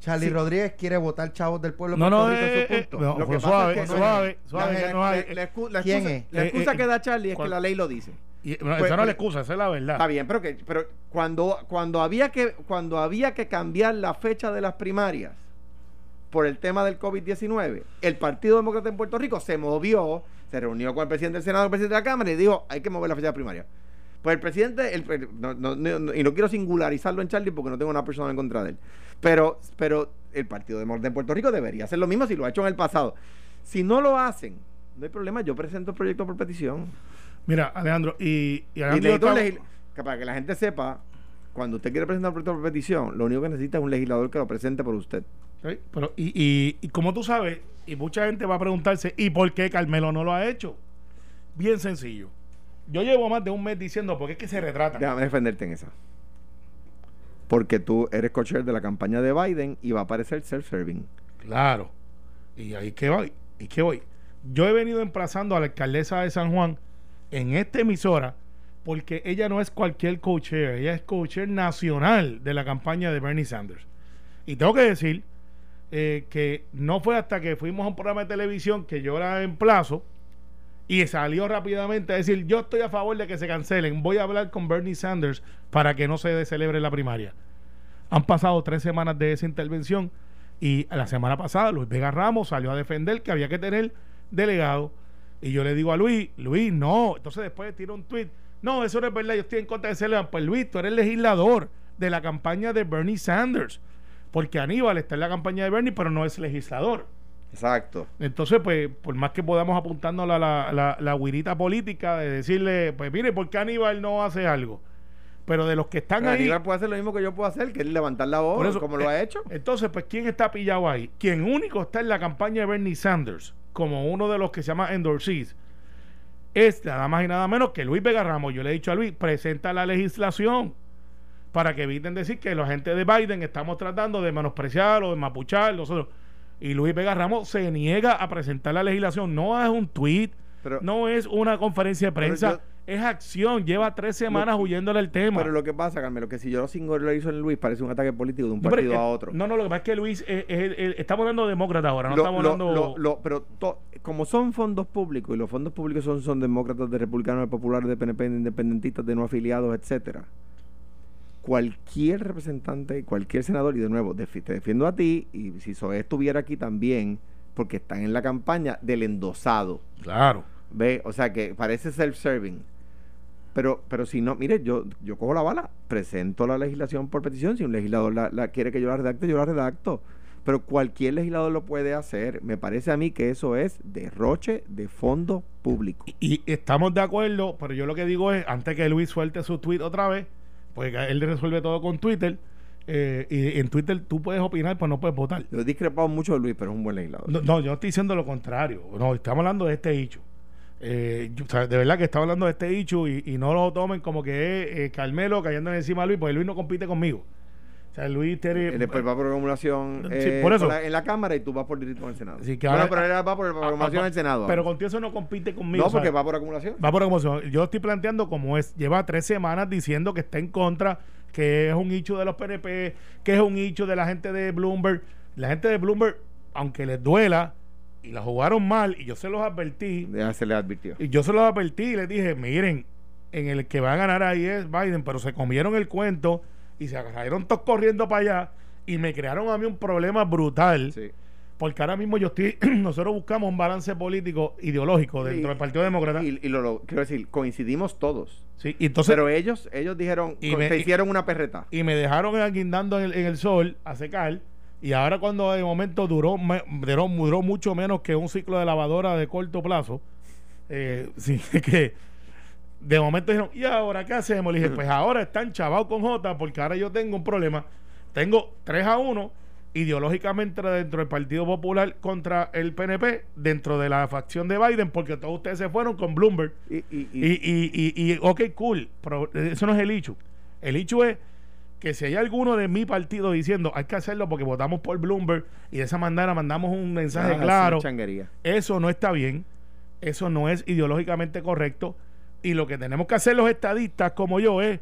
Charlie Rodríguez quiere votar chavos del pueblo. No, no, eh, eh, no, lo que suave, pasa es que suave, suave, la, excusa, ¿Quién es? La excusa eh, que da Charlie es que la ley lo dice. Y, esa no es la excusa, esa es la verdad. Está bien, pero que pero cuando cuando había que cuando había que cambiar la fecha de las primarias por el tema del COVID-19, el Partido Demócrata en Puerto Rico se movió, se reunió con el presidente del Senado, el presidente de la Cámara y dijo, hay que mover la fecha de la primaria. Pues el presidente, el, y no quiero singularizarlo en Charlie porque no tengo una persona en contra de él, pero, pero el Partido Demócrata en Puerto Rico debería hacer lo mismo si lo ha hecho en el pasado. Si no lo hacen, no hay problema, yo presento el proyecto por petición. Mira, Alejandro, y, y, para que la gente sepa, cuando usted quiere presentar un proyecto por petición, lo único que necesita es un legislador que lo presente por usted. pero, y, y, como tú sabes, y mucha gente va a preguntarse, ¿y por qué Carmelo no lo ha hecho? Bien sencillo. Yo llevo más de un mes diciendo, ¿por qué es que se retrata? Déjame defenderte en esa. Porque tú eres cocher de la campaña de Biden y va a aparecer self-serving. Claro. Y ahí que voy. ¿Y qué voy? Yo he venido emplazando a la alcaldesa de San Juan en esta emisora porque ella no es cualquier coacher, ella es coacher nacional de la campaña de Bernie Sanders. Y tengo que decir eh, que no fue hasta que fuimos a un programa de televisión que yo la emplazo y salió rápidamente a decir, yo estoy a favor de que se cancelen, voy a hablar con Bernie Sanders para que no se celebre la primaria. Han pasado tres semanas de esa intervención y la semana pasada Luis Vega Ramos salió a defender que había que tener delegado y yo le digo a Luis, Luis, no. Entonces después tiro un tweet. No, eso no es verdad. Yo estoy en contra de ese Pues Luis, tú eres legislador de la campaña de Bernie Sanders. Porque Aníbal está en la campaña de Bernie, pero no es legislador. Exacto. Entonces, pues, por más que podamos apuntando a la, la, la, política de decirle, pues mire, ¿por qué Aníbal no hace algo? Pero de los que están ahí. Aníbal puede hacer lo mismo que yo puedo hacer, que es levantar la voz, como lo ha eh, hecho. Entonces, pues, ¿quién está pillado ahí? Quien único está en la campaña de Bernie Sanders como uno de los que se llama endorsees, es nada más y nada menos que Luis Vega Ramos. Yo le he dicho a Luis, presenta la legislación para que eviten decir que la gente de Biden estamos tratando de menospreciar o de mapuchar nosotros. Y Luis Vega Ramos se niega a presentar la legislación. No es un tweet, no es una conferencia de prensa es acción. Lleva tres semanas huyéndole el tema. Pero lo que pasa, Carmelo, que si yo lo singularizo en Luis, parece un ataque político de un partido a otro. No, no, lo que pasa es que Luis, estamos hablando de demócrata ahora, no estamos hablando. pero como son fondos públicos, y los fondos públicos son, son demócratas, de republicanos, de populares, de PNP, de independentistas, de no afiliados, etcétera cualquier representante, cualquier senador, y de nuevo, te defiendo a ti, y si Zoé estuviera aquí también, porque están en la campaña del endosado. Claro. Ve, o sea que parece self-serving. Pero, pero si no, mire, yo, yo cojo la bala, presento la legislación por petición. Si un legislador la, quiere que yo la redacte, yo la redacto. Pero cualquier legislador lo puede hacer. Me parece a mí que eso es derroche de fondo público. Y, estamos de acuerdo, pero yo lo que digo es, antes que Luis suelte su tweet otra vez, pues él resuelve todo con Twitter. Eh, y en Twitter tú puedes opinar, pues no puedes votar. Yo he discrepado mucho de Luis, pero es un buen legislador. No, no yo estoy diciendo lo contrario. No, estamos hablando de este hecho. Eh, de verdad que está hablando de este dicho y, no lo tomen como que es eh, Carmelo cayendo encima de Luis, porque Luis no compite conmigo. O sea, Luis tiene. después va por acumulación eh, por eso. en la Cámara y tú vas por distrito en el Senado. Sí, que bueno, pero él va por acumulación en el Senado. Pero contigo eso no compite conmigo. No, porque va por acumulación. Va por acumulación. Yo estoy planteando como es. Lleva tres semanas diciendo que está en contra, que es un hecho de los PNP, que es un hecho de la gente de Bloomberg. La gente de Bloomberg, aunque les duela, y la jugaron mal y yo se los advertí. Ya se les advirtió. Y yo se los advertí y les dije, miren, en el que va a ganar ahí es Biden, pero se comieron el cuento y se salieron todos corriendo para allá y me crearon a mí un problema brutal. porque ahora mismo yo estoy, nosotros buscamos un balance político ideológico dentro Y- del Partido Demócrata. Y, y lo, lo- quiero decir, coincidimos todos. sí, y entonces, pero ellos, ellos dijeron, Y me- se hicieron una perreta. y me dejaron guindando en el, en el sol a secar. Y ahora cuando de momento duró, me- duró, duró mucho menos que un ciclo de lavadora de corto plazo, eh, sí, que de momento dijeron, ¿y ahora qué hacemos? Le dije, pues ahora están chavados con J porque ahora yo tengo un problema. Tengo 3 a 1 ideológicamente dentro del Partido Popular contra el PNP, dentro de la facción de Biden, porque todos ustedes se fueron con Bloomberg. Y, y- y- Y, ok, cool, pero eso no es el hecho. El hecho es que si hay alguno de mi partido diciendo hay que hacerlo porque votamos por Bloomberg y de esa manera mandamos un mensaje Ah, claro, eso no está bien, eso no es ideológicamente correcto y lo que tenemos que hacer los estadistas como yo es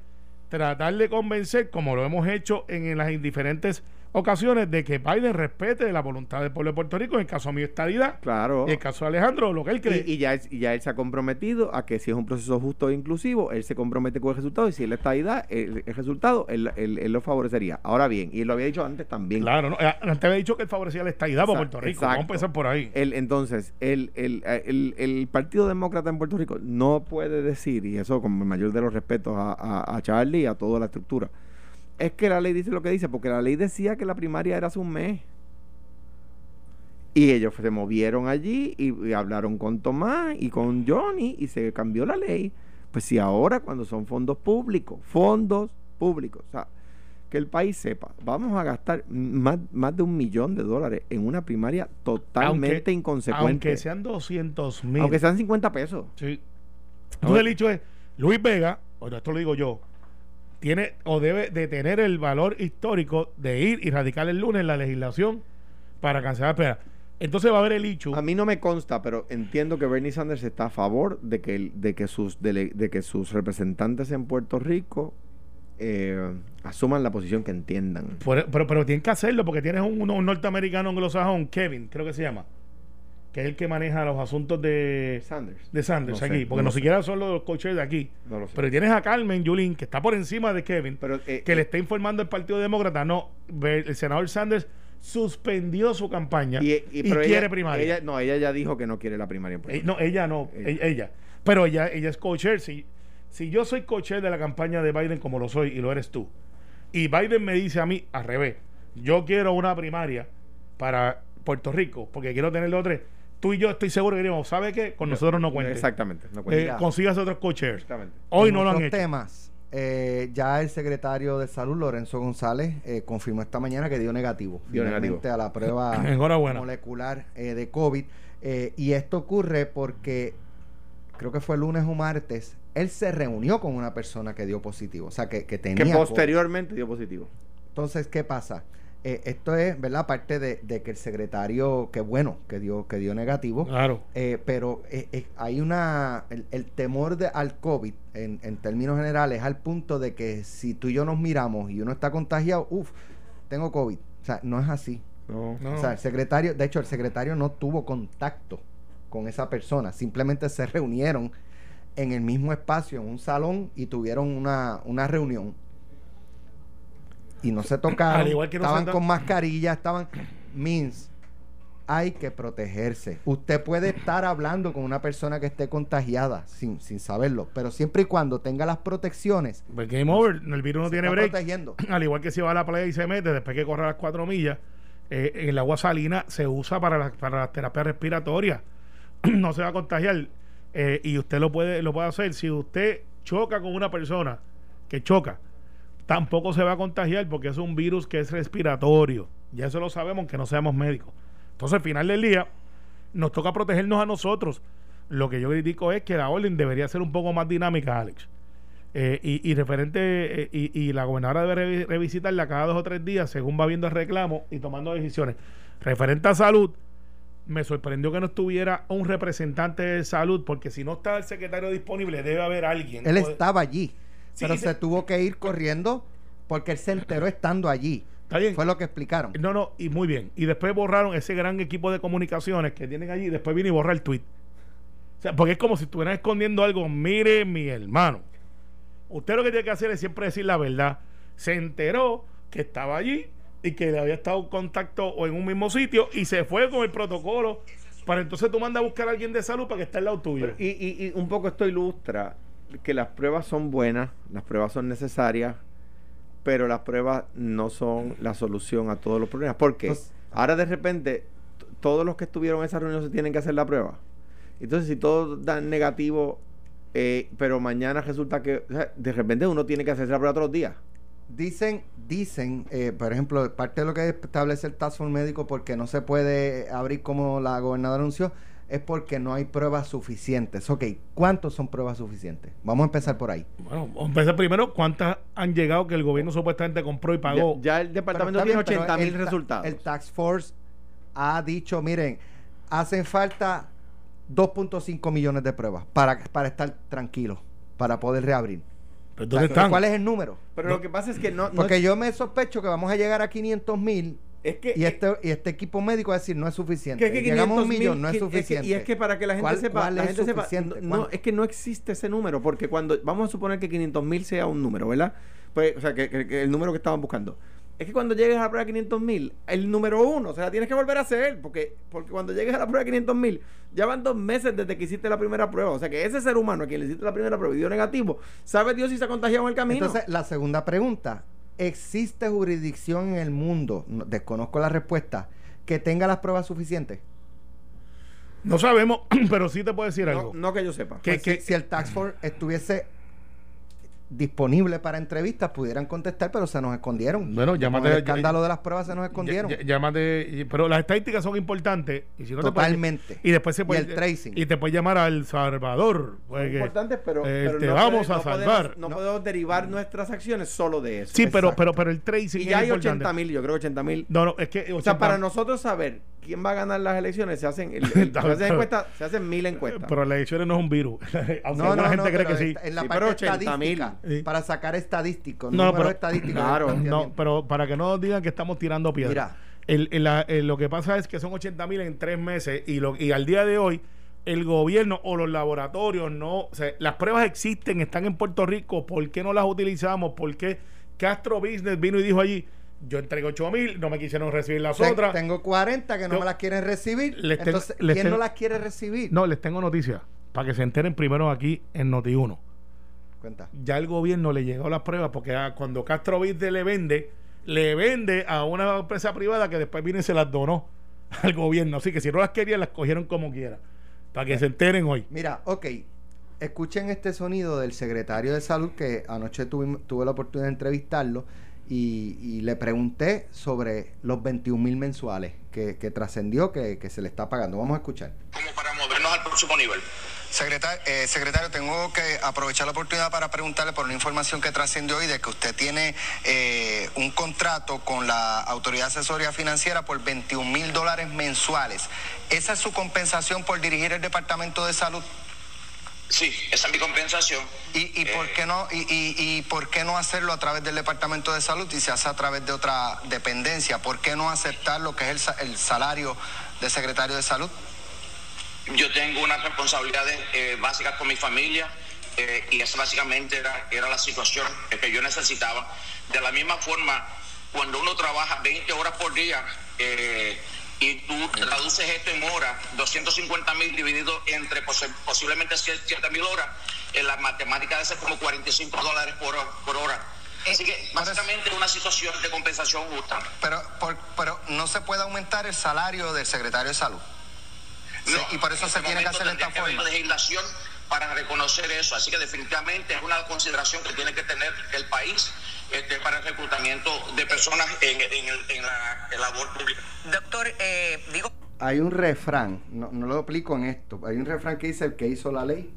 tratar de convencer, como lo hemos hecho en, en las diferentes ocasiones, de que Biden respete la voluntad del pueblo de Puerto Rico, en el caso mío estadidad, Claro. en el caso de Alejandro, lo que él cree. Y, y ya él, y ya él se ha comprometido a que si es un proceso justo e inclusivo, él se compromete con el resultado y si está ahí, da el, el resultado, él, él- él lo favorecería. Ahora bien, y él lo había dicho antes también. Claro, no, eh, antes había dicho que él favorecía la estadidad por Exacto, Puerto Rico. Vamos a empezar por ahí. El, entonces, el Partido Demócrata en Puerto Rico no puede decir, y eso con el mayor de los respetos a, a, a Charlie y a toda la estructura, es que la ley dice lo que dice, porque la ley decía que la primaria era hace un mes. Y ellos se movieron allí y, y hablaron con Tomás y con Johnny y se cambió la ley. Pues si ahora cuando son fondos públicos, fondos públicos, o sea, que el país sepa, vamos a gastar más, más de un millón de dólares en una primaria totalmente Aunque- inconsecuente. Aunque sean 200 mil. Aunque sean 50 pesos. Sí. Entonces el dicho es, Luis Vega, o esto lo digo yo, tiene o debe de tener el valor histórico de ir y radicar el lunes la legislación para cancelar espera. Entonces va a haber el hecho. A mí no me consta, pero entiendo que Bernie Sanders está a favor de que, de que, sus, dele- de que sus representantes en Puerto Rico eh, asuman la posición que entiendan. Pero, pero, pero tienen que hacerlo porque tienes un, un norteamericano anglosajón, Kevin, creo que se llama, que es el que maneja los asuntos de, Sanders. de Sanders No sé, aquí, porque no siquiera son los coaches de aquí. No lo sé. Pero tienes a Carmen Yulín, que está por encima de Kevin, Pero, eh, que le está informando el Partido Demócrata. No, el senador Sanders suspendió su campaña y, pero quiere ella- primaria. ella- no, ella ya dijo que no quiere la primaria Eh, no, ella no, Ella. ella. Pero ella, ella es coacher. Si, si yo soy coacher de la campaña de Biden como lo soy y lo eres tú, y Biden me dice a mí al revés, yo quiero una primaria para Puerto Rico porque quiero tener los tres, tú y yo estoy seguro que diríamos, ¿sabe qué? Con nosotros no cuente. Exactamente. No Eh, cuenta. consigas otros coaches. Exactamente. Hoy En no lo han otros hecho. temas, eh, ya el secretario de Salud, Lorenzo González, eh, confirmó esta mañana que dio negativo, Dio finalmente negativo. a la prueba molecular eh, de COVID. Eh, y esto ocurre porque creo que fue lunes o martes, él se reunió con una persona que dio positivo, o sea, que, que tenía Que COVID. posteriormente dio positivo. Entonces, ¿qué pasa? Eh, esto es, ¿verdad? Aparte de, de que el secretario, que bueno, que dio, que dio negativo, Claro. eh, pero eh, eh, hay una. El, el temor de, al COVID, en, en términos generales, al punto de que si tú y yo nos miramos y uno está contagiado, uff, tengo COVID. O sea, no es así. No. No. O sea, el secretario, de hecho, el secretario no tuvo contacto con esa persona, simplemente se reunieron en el mismo espacio, en un salón, y tuvieron una, una reunión. Y no se tocaron, Al igual que no se estaban con mascarilla, estaban... Means, hay que protegerse. Usted puede estar hablando con una persona que esté contagiada sin, sin saberlo, pero siempre y cuando tenga las protecciones, Pues game over, el virus no tiene break. protegiendo. al igual que si va a la playa y se mete, después que corre las cuatro millas, eh, el agua salina se usa para la, para la terapia respiratoria. no se va a contagiar. Eh, y usted lo puede, lo puede hacer. Si usted choca con una persona que choca, tampoco se va a contagiar porque es un virus que es respiratorio. Ya eso lo sabemos, aunque no seamos médicos. Entonces, al final del día, nos toca protegernos a nosotros. Lo que yo critico es que la orden debería ser un poco más dinámica, Alex. Eh, y, y referente, eh, y, y la gobernadora debe revi- revisitarla cada dos o tres días según va viendo el reclamo y tomando decisiones. Referente a salud, me sorprendió que no estuviera un representante de salud, porque si no está el secretario disponible, debe haber alguien. Él estaba allí, pero se- se tuvo que ir corriendo porque él se enteró estando allí. Está bien. Fue lo que explicaron. No, no, y muy bien. Y después borraron ese gran equipo de comunicaciones que tienen allí. Y después viene y borra el tweet. O sea, porque es como si estuvieran escondiendo algo. Mire, mi hermano. Usted lo que tiene que hacer es siempre decir la verdad. Se enteró que estaba allí y que le había estado en contacto o en un mismo sitio y se fue con el protocolo para entonces tú mandas a buscar a alguien de salud para que esté al lado tuyo. Pero- y, y- y un poco esto ilustra que las pruebas son buenas, las pruebas son necesarias, pero las pruebas no son la solución a todos los problemas. Porque Pues- ahora de repente todos los que estuvieron en esa reunión se tienen que hacer la prueba. Entonces, si todos dan negativo, eh, pero mañana resulta que o sea, de repente uno tiene que hacerse la prueba todos los días. Dicen, dicen, eh, por ejemplo, parte de lo que establece el Task Force médico porque no se puede abrir como la gobernadora anunció, es porque no hay pruebas suficientes. Ok, ¿cuántos son pruebas suficientes? Vamos a empezar por ahí. Bueno, vamos a empezar primero, ¿cuántas han llegado que el gobierno supuestamente compró y pagó? Ya, ya el departamento tiene bien, pero 80 mil resultados. El Task Force ha dicho, miren, hacen falta 2.5 millones de pruebas para, para estar tranquilos, para poder reabrir. ¿Dónde están? ¿Cuál es el número? pero lo que pasa es que no, no Porque es- yo me sospecho que vamos a llegar a 500 mil es que y este, y este equipo médico va a decir no es suficiente. Que es que Llegamos a un 500.000, millón, no es suficiente. y es que para que la gente ¿Cuál- sepa, la gente sepa, no, es que no existe ese número, porque cuando vamos a suponer que 500 mil sea un número, ¿verdad? Pues, o sea, que, el número que estaban buscando. Es que cuando llegues a la prueba de 500 mil, el número uno, o sea, la tienes que volver a hacer, porque, porque cuando llegues a la prueba de 500 mil, ya van dos meses desde que hiciste la primera prueba. O sea, que ese ser humano a quien le hiciste la primera prueba y dio negativo, sabe Dios si se ha contagiado en el camino. Entonces, la segunda pregunta. ¿Existe jurisdicción en el mundo, no- desconozco la respuesta, que tenga las pruebas suficientes? No sabemos, pero sí te puedo decir no, algo. no que yo sepa. ¿Qué? Pues si, si el Tax Force estuviese disponible para entrevistas, pudieran contestar, pero se nos escondieron. Bueno, Con llámate- el escándalo de las pruebas se nos escondieron. Llámate- pero las estadísticas son importantes. Y si no te puedes- Totalmente. y después se Y puede. el tracing. Y te puedes llamar al Salvador. Pues, importantes, pero, eh, pero te no vamos podemos- a no salvar. Podemos, no, No. podemos derivar nuestras acciones solo de eso. Sí, pero, Exacto. pero, pero el tracing Y es ya hay importante. 80 mil, yo creo que 80 mil. No, no, es que. O sea, para nosotros saber quién va a ganar las elecciones, se hacen, el- el- se hacen encuestas, se hacen mil encuestas. Pero las elecciones no es un virus. Aunque No, no, gente no, cree que sí. En la Sí, parte pero 80.000. estadística, Sí. para sacar estadísticos, No, pero- estadísticos. del Claro. No, pero para que no digan que estamos tirando piedras. Mira. El- el- la- el- lo que pasa es que son 80 mil en tres meses y, lo, y al día de hoy el gobierno o los laboratorios no, o sea, las pruebas existen, están en Puerto Rico, ¿por qué no las utilizamos? ¿Por qué Castro Business vino y dijo allí, yo entregué 8 mil, no me quisieron recibir las otras? Tengo 40 que no Yo- me las quieren recibir. Les tengo- Entonces, les ¿quién no las quiere recibir? No, les tengo noticias, para que se enteren primero aquí en Noti1. Cuenta. ya el gobierno le llegó las pruebas porque ah, cuando Castro Business le vende, le vende a una empresa privada que después viene y se las donó al gobierno. Así que si no las querían, las cogieron como quiera. Para que se enteren hoy. Mira, ok. Escuchen este sonido del secretario de salud que anoche tuve, tuve la oportunidad de entrevistarlo y, y le pregunté sobre los 21 mil mensuales que, que trascendió que, que se le está pagando. Vamos a escuchar. como para movernos al próximo nivel. Secretario, eh, secretario, tengo que aprovechar la oportunidad para preguntarle por una información que trascendió hoy de que usted tiene eh, un contrato con la Autoridad Asesoría Financiera por 21 mil dólares mensuales. ¿Esa es su compensación por dirigir el Departamento de Salud? Sí, esa es mi compensación. ¿Y, y por Eh, qué no y, y- y por qué no hacerlo a través del Departamento de Salud y se hace a través de otra dependencia? ¿Por qué no aceptar lo que es el, el salario de secretario de Salud? Yo tengo unas responsabilidades eh, básicas con mi familia eh, y esa básicamente era, era la situación que yo necesitaba. De la misma forma, cuando uno trabaja 20 horas por día eh, y tú traduces esto en horas, 250 mil dividido entre posi- posiblemente 7 mil horas, en la matemática de ser como 45 dólares por, hora- por hora. Así que básicamente es una situación de compensación justa. Pero, por- pero no se puede aumentar el salario del secretario de Salud. Sí, y por eso se este tiene que hacer esta forma. legislación para reconocer eso. Así que definitivamente es una consideración que tiene que tener el país este, para el reclutamiento de personas en, en el- en la en labor pública. Doctor, eh, digo, Hay un refrán, no, no lo aplico en esto, hay un refrán que dice el que hizo la ley.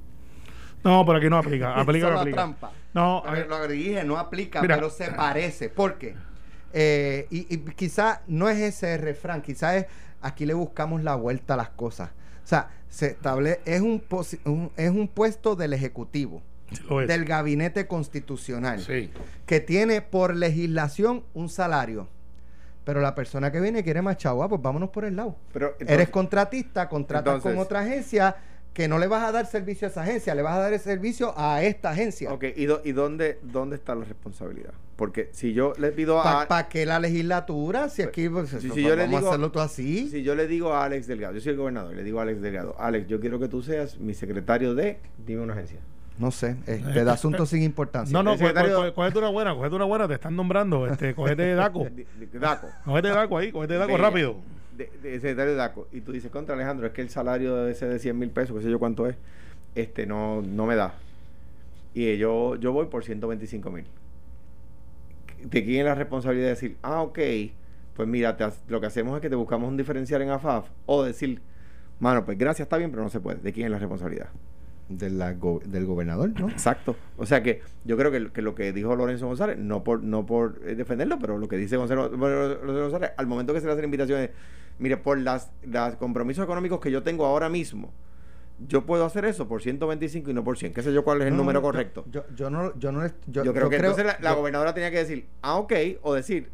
No, pero aquí no aplica. Aplica, no la aplica. trampa. No, a Pero ver, lo que dije no aplica, Mira. pero se parece. ¿Por qué? Eh, y, y quizá no es ese refrán, quizá es aquí le buscamos la vuelta a las cosas. O sea, se establece, es un, posi- un- es un puesto del Ejecutivo, del Gabinete Constitucional, Sí. que tiene por legislación un salario. Pero la persona que viene quiere más chavo, ah, pues vámonos por el lado. Pero, entonces- Eres contratista, contratas entonces- con otra agencia que no le vas a dar servicio a esa agencia, le vas a dar el servicio a esta agencia. Ok, ¿y, do- y dónde, dónde está la responsabilidad? Porque si yo le pido a... ¿Para qué la legislatura? Si aquí pues, Si- yo le vamos a digo- hacerlo todo así. Si yo le digo a Alex Delgado, yo soy el gobernador, le digo a Alex Delgado, Alex, yo quiero que tú seas mi secretario de, dime una agencia. No sé, este, de asuntos sin importancia. No, no, El co- co- secretario- co- cógete una buena, cógete una buena, te están nombrando, este, cógete Daco. Daco. Cógete Daco ahí, cógete Daco rápido. De, de secretario de DACO. Y tú dices, contra Alejandro, es que el salario de ese de 100 mil pesos, que sé yo cuánto es, este no, no me da. Y yo, yo voy por 125 mil. ¿De quién es la responsabilidad de decir, ah, ok, pues mira, te lo que hacemos es que te buscamos un diferencial en AFAF? O decir, mano, pues gracias, está bien, pero no se puede. ¿De quién es la responsabilidad? De la go- del gobernador, ¿no? Exacto. O sea que yo creo que, que lo que dijo Lorenzo González, no por no por eh, defenderlo, pero lo que dice Gonzalo, Lorenzo González, al momento que se le hacen invitaciones, mire, por las, las compromisos económicos que yo tengo ahora mismo, yo puedo hacer eso por 125 y no por 100. ¿Qué sé yo cuál es el No, número yo- correcto? Yo, yo no, yo no, yo, Yo, creo que entonces la, gobernadora tenía que decir, ah, ok, o decir,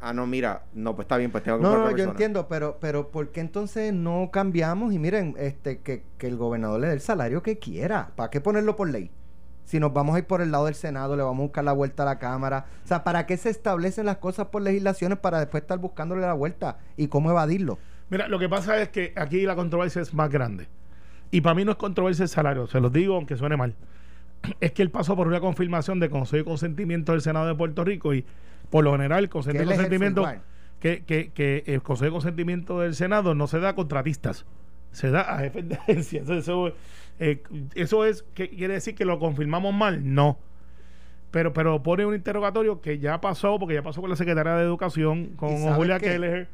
ah, no, mira, no, pues está bien, pues tengo que No, no, yo entiendo, pero, pero ¿por qué entonces no cambiamos y miren, este, que, que el gobernador le dé el salario que quiera? ¿Para qué ponerlo por ley? Si nos vamos a ir por el lado del Senado, le vamos a buscar la vuelta a la Cámara. O sea, ¿para qué se establecen las cosas por legislaciones para después estar buscándole la vuelta? ¿Y cómo evadirlo? Mira, lo que pasa es que aquí la controversia es más grande. Y para mí no es controversia el salario, se los digo aunque suene mal. Es que él pasó por una confirmación de consejo y consentimiento del Senado de Puerto Rico y por lo general el consejo ejerce consentimiento que, que, que el consejo y consentimiento del Senado no se da a contratistas, se da a jefes de eso, eh, eso es, ¿qué quiere decir que lo confirmamos mal? No. Pero, pero pone un interrogatorio que ya pasó, porque ya pasó con la secretaria de Educación, con ¿Y sabes Julia? Kelleher.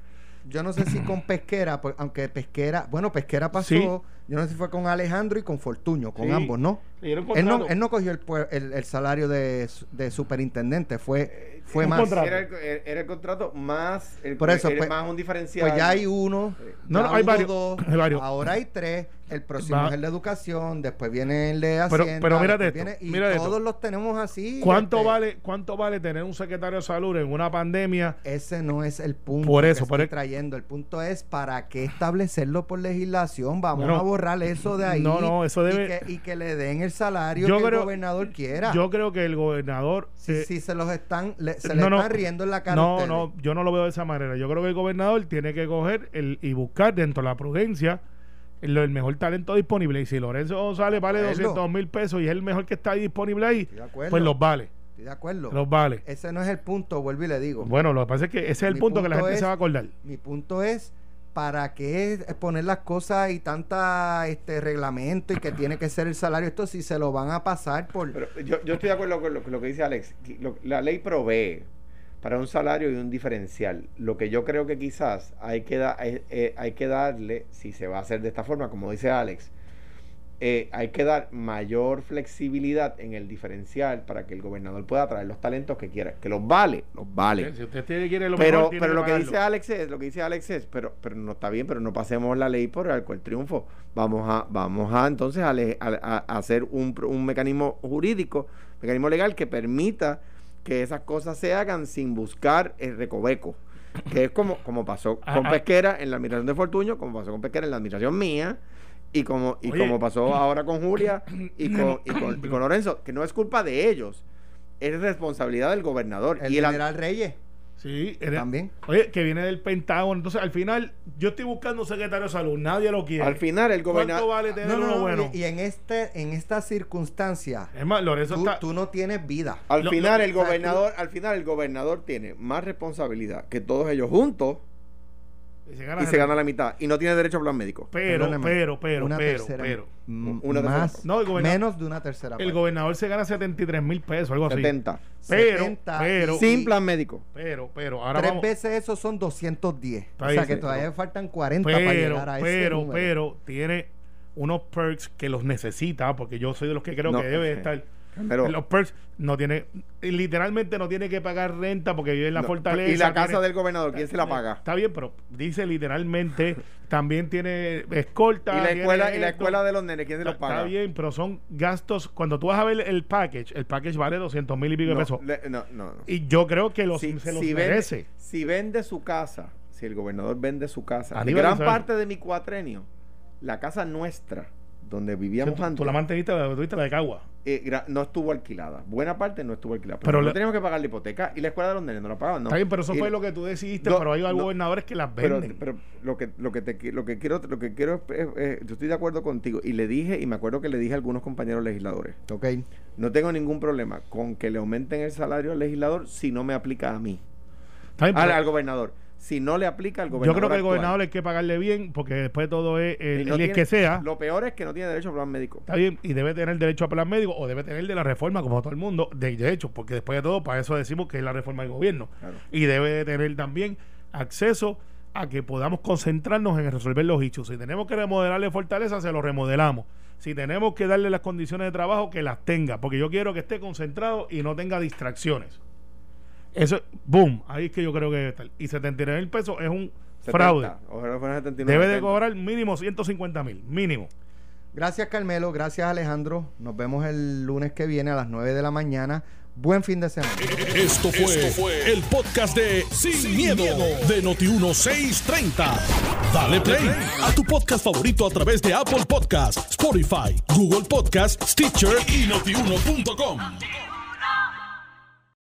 Yo no sé si con Pesquera, pues, aunque Pesquera, bueno, Pesquera pasó, Sí. Yo no sé si fue con Alejandro y con Fortuño, con Sí. ambos, ¿no? Él no, él no cogió el, pue- el, el salario de, su- de superintendente, fue, fue un más. Era el, era el contrato más, el, Por eso, era pues- más un diferencial. Pues ya hay uno, No, ya no, hay varios, dos, hay varios. ahora hay tres, el próximo Va- es el de educación, después viene el de Pero- Hacienda, pero mírate después esto, viene- y mira esto. todos los tenemos así. ¿Cuánto este, vale cuánto vale tener un secretario de salud en una pandemia? Ese no es el punto Por que eso, por estoy el- trayendo. El punto es para qué establecerlo por legislación. Vamos Bueno, a borrar eso de ahí. no, no, eso y debe- que, y que le den el salario Yo que creo- el gobernador quiera. Yo creo que el gobernador si, eh, si se los están, le- se no, le no, están riendo en la cara. No, no, yo no lo veo de esa manera. Yo creo que el gobernador tiene que coger el, y buscar dentro de la prudencia el, el mejor talento disponible. Y si Lorenzo González vale acuerdo. 200 mil pesos y es el mejor que está ahí disponible ahí, pues los vale. Estoy de acuerdo. Los vale. Ese no es el punto, vuelvo y le digo. Bueno, lo que pasa es que ese es el punto, que la gente es- se va a acordar. Mi punto es para qué poner las cosas y tanta este reglamento y que tiene que ser el salario esto si se lo van a pasar por yo, yo estoy de acuerdo con lo, con lo que dice Alex. lo- la ley provee para un salario y un diferencial. Lo que yo creo que quizás hay que, da- eh, eh, hay que darle, si se va a hacer de esta forma, como dice Alex, eh, hay que dar mayor flexibilidad en el diferencial para que el gobernador pueda traer los talentos que quiera. Que los vale, los vale. Si usted tiene- quiere lo Pero, mejor, tiene pero lo que dice Alex es, lo que dice Alex es, pero, pero no está bien, pero no pasemos la ley por el cual triunfo. Vamos a, vamos a entonces a, a- a- hacer un, un mecanismo jurídico, mecanismo legal que permita que esas cosas se hagan sin buscar el recoveco. Que es como, como pasó con Ah, ah. Pesquera en la administración de Fortuño, como pasó con Pesquera en la administración mía, y como, y Oye. como pasó ahora con Julia y con, y con, y con Lorenzo, que no es culpa de ellos, es responsabilidad del gobernador. el y el, general Reyes Sí, era- también. Oye, que viene del Pentágono. Entonces, al final, yo estoy buscando un secretario de salud. Nadie lo quiere. Al final, el ¿Cuánto gobernador. vale tener No, no, uno no, bueno? y, y en este en esta circunstancia es más, Lorenzo tú, está... tú no tienes vida. Al Lo- final, lo- el gobernador, al final, el gobernador tiene más responsabilidad que todos ellos juntos y se gana y se gana la mitad. Y no tiene derecho a plan médico. Pero, Perdóneme, pero, pero, una pero, tercera- pero. Una tercera más. No, el menos de una tercera El parte. gobernador se gana 73 mil pesos, algo así. 70. Pero, 70 pero, Sin plan médico. pero, pero, ahora Tres vamos. veces eso son 210. Está o sea que sí, todavía pero- faltan 40 para Pero, llegar a ese pero, pero, tiene unos perks que los necesita, porque yo soy de los que creo No, que debe sí. estar. Pero, los perks no tiene, literalmente no tiene que pagar renta porque vive en la no, fortaleza. y la casa tiene- del gobernador, ¿quién se la paga? Está bien, pero dice literalmente, también tiene escolta. Y la escuela, y la escuela de los nenes, ¿quién se Está paga? bien, pero son gastos. Cuando tú vas a ver el package, el package vale 200 mil y pico de No, pesos. le- no, no, no. Y yo creo que los, si, se los si merece. vende, si vende su casa, si el gobernador vende su casa, gran parte de mi cuatrenio, la casa nuestra donde vivíamos Tú, antes, tú la manteniste, la tuviste la de Cagua. eh, no estuvo alquilada. Buena parte no estuvo alquilada. Pero Pero no teníamos que pagar la hipoteca y la escuela de los nenes no la pagaban. No. Está bien, pero eso Y- fue lo que tú decidiste, No, pero hay no. gobernadores que las pero, venden. pero lo que lo que te lo que quiero lo que quiero es, es- es- yo estoy de acuerdo contigo y le dije y me acuerdo que le dije a algunos compañeros legisladores Ok. no tengo ningún problema con que le aumenten el salario al legislador si no me aplica a mí Está bien, al, pero al gobernador si no le aplica al yo gobernador creo que el actual. gobernador hay que pagarle bien, porque después de todo es el, Y no el tiene- que sea. lo peor es que no tiene derecho a plan médico Está bien, y debe tener derecho a plan médico o debe tener de la reforma, como todo el mundo, de, de hecho, porque después de todo, para eso decimos que es la reforma del gobierno. Claro. Y debe de tener también acceso a que podamos concentrarnos en resolver los hechos. Si tenemos que remodelarle fortaleza, se lo remodelamos. Si tenemos que darle las condiciones de trabajo, que las tenga, porque yo quiero que esté concentrado y no tenga distracciones. Eso, boom, ahí es que yo creo que debe estar. Y 79 mil pesos es un 70, fraude. ojalá fueran 79, Debe de 70. cobrar mínimo 150 mil, mínimo. Gracias Carmelo, gracias Alejandro. Nos vemos el lunes que viene a las 9 de la mañana. Buen fin de semana. Esto fue, el podcast de Sin, miedo, de Noti1630. Dale play a tu podcast favorito a través de Apple Podcasts, Spotify, Google Podcasts, Stitcher y notiuno.com.